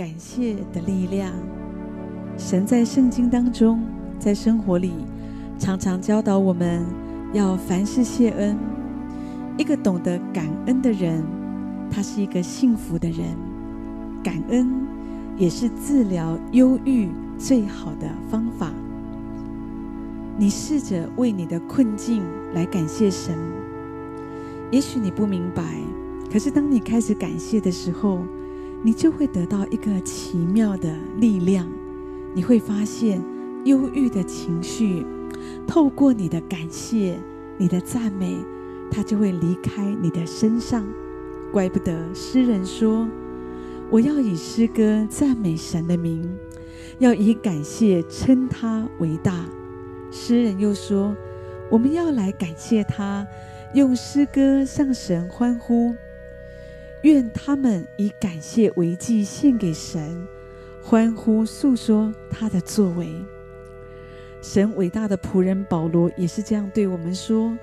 感谢的力量。神在圣经当中，在生活里，常常教导我们要凡事谢恩。一个懂得感恩的人，他是一个幸福的人。感恩也是治疗忧郁最好的方法。你试着为你的困境来感谢神。也许你不明白，可是当你开始感谢的时候，你就会得到一个奇妙的力量。你会发现，忧郁的情绪透过你的感谢、你的赞美，它就会离开你的身上。怪不得诗人说：“我要以诗歌赞美神的名，要以感谢称他为大。”诗人又说：“我们要来感谢他，用诗歌向神欢呼。愿他们以感谢为祭献给神。”欢呼诉说他的作为，神伟大的仆人保罗也是这样对我们说：“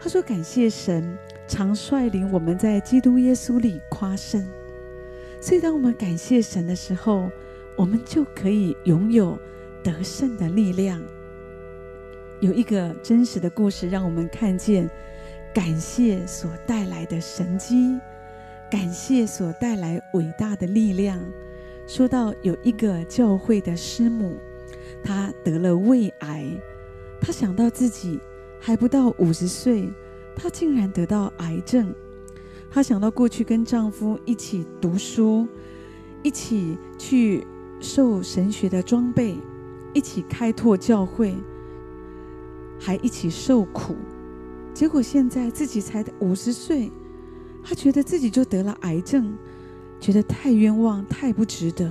他说，感谢神常率领我们在基督耶稣里夸胜。所以，当我们感谢神的时候，我们就可以拥有得胜的力量。有一个真实的故事，让我们看见感谢所带来的神迹，感谢所带来伟大的力量。”说到有一个教会的师母，她得了胃癌，她想到自己还不到五十岁，她竟然得到癌症。她想到过去跟丈夫一起读书，一起去受神学的装备，一起开拓教会，还一起受苦。结果现在自己才五十岁，她觉得自己就得了癌症。觉得太冤枉，太不值得，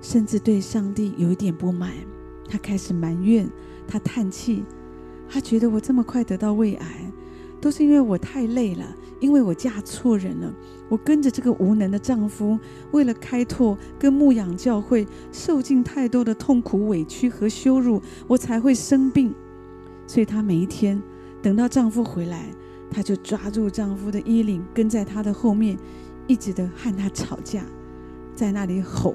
甚至对上帝有一点不满。他开始埋怨，他叹气，他觉得我这么快得到胃癌，都是因为我太累了，因为我嫁错人了。我跟着这个无能的丈夫，为了开拓跟牧养教会，受尽太多的痛苦、委屈和羞辱，我才会生病。所以她每一天等到丈夫回来，她就抓住丈夫的衣领，跟在他的后面。一直的和他吵架，在那里吼，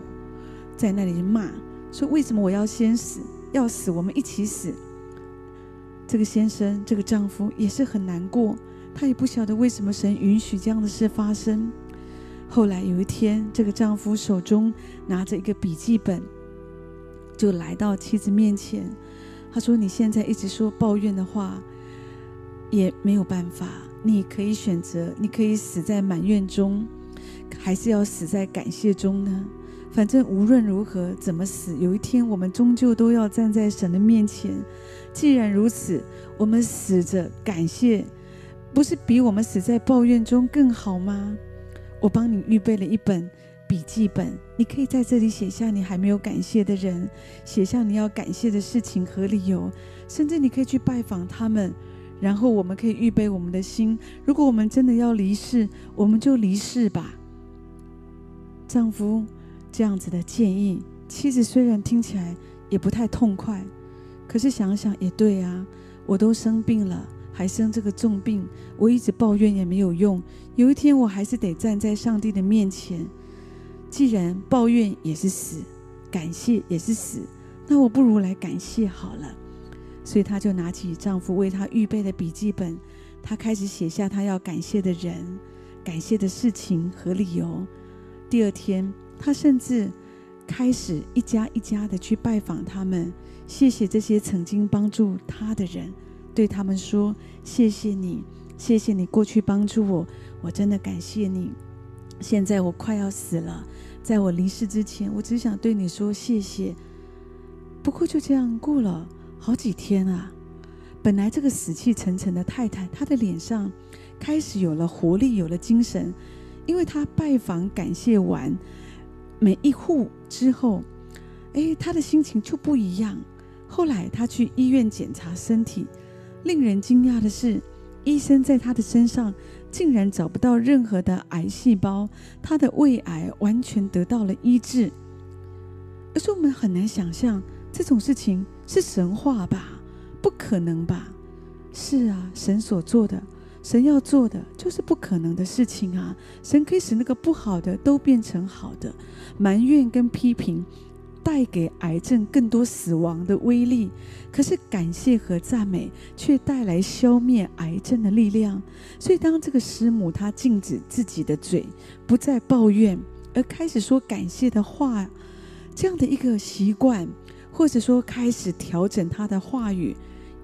在那里骂，说为什么我要先死？要死我们一起死。这个先生，这个丈夫也是很难过，他也不晓得为什么神允许这样的事发生。后来有一天，这个丈夫手中拿着一个笔记本，就来到妻子面前，他说：“你现在一直说抱怨的话，也没有办法。你可以选择，你可以死在埋怨中。”还是要死在感谢中呢？反正无论如何怎么死，有一天我们终究都要站在神的面前。既然如此，我们死着感谢，不是比我们死在抱怨中更好吗？我帮你预备了一本笔记本，你可以在这里写下你还没有感谢的人，写下你要感谢的事情和理由，甚至你可以去拜访他们，然后我们可以预备我们的心。如果我们真的要离世，我们就离世吧。丈夫这样子的建议，妻子虽然听起来也不太痛快，可是想想也对啊，我都生病了，还生这个重病，我一直抱怨也没有用，有一天我还是得站在上帝的面前。既然抱怨也是死，感谢也是死，那我不如来感谢好了。所以她就拿起丈夫为她预备的笔记本，她开始写下她要感谢的人、感谢的事情和理由。第二天，她甚至开始一家一家的去拜访他们，谢谢这些曾经帮助她的人，对他们说：“谢谢你，谢谢你过去帮助我，我真的感谢你。现在我快要死了，在我离世之前，我只想对你说谢谢。不过就这样过了好几天啊，本来这个死气沉沉的太太，她的脸上开始有了活力，有了精神。”因为她拜访感谢完每一户之后，哎，她的心情就不一样。后来她去医院检查身体，令人惊讶的是，医生在她的身上竟然找不到任何的癌细胞，她的胃癌完全得到了医治。而是我们很难想象这种事情是神话吧？不可能吧？是啊，神所做的。神要做的就是不可能的事情啊！神可以使那个不好的都变成好的，埋怨跟批评带给癌症更多死亡的威力，可是感谢和赞美却带来消灭癌症的力量。所以，当这个师母她禁止自己的嘴，不再抱怨，而开始说感谢的话，这样的一个习惯，或者说开始调整他的话语。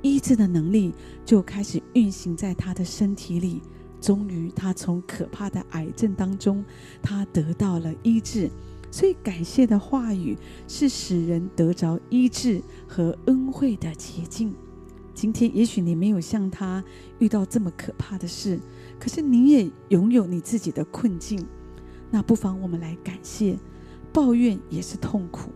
医治的能力就开始运行在他的身体里，终于他从可怕的癌症当中，他得到了医治。所以感谢的话语是使人得着医治和恩惠的捷径。今天也许你没有像他遇到这么可怕的事，可是你也拥有你自己的困境，那不妨我们来感谢。抱怨也是痛苦，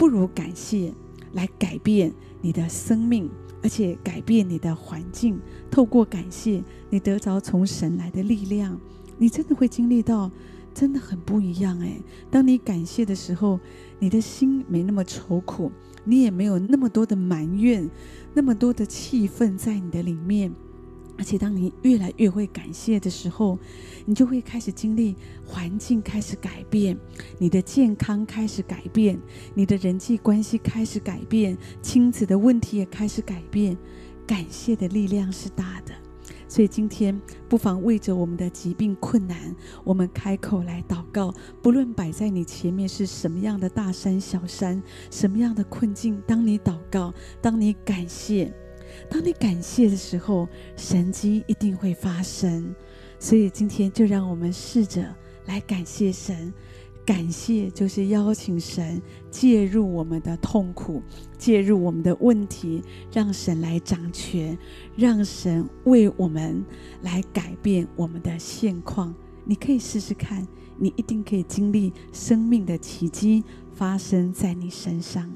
不如感谢来改变你的生命。而且改变你的环境，透过感谢，你得着从神来的力量，你真的会经历到，真的很不一样诶。当你感谢的时候，你的心没那么愁苦，你也没有那么多的埋怨，那么多的气愤在你的里面。而且，当你越来越会感谢的时候，你就会开始经历环境开始改变，你的健康开始改变，你的人际关系开始改变，亲子的问题也开始改变。感谢的力量是大的，所以今天不妨为着我们的疾病困难，我们开口来祷告。不论摆在你前面是什么样的大山小山，什么样的困境，当你祷告，当你感谢。当你感谢的时候，神迹一定会发生。所以今天就让我们试着来感谢神。感谢就是邀请神介入我们的痛苦，介入我们的问题，让神来掌权，让神为我们来改变我们的现况。你可以试试看，你一定可以经历生命的奇迹发生在你身上。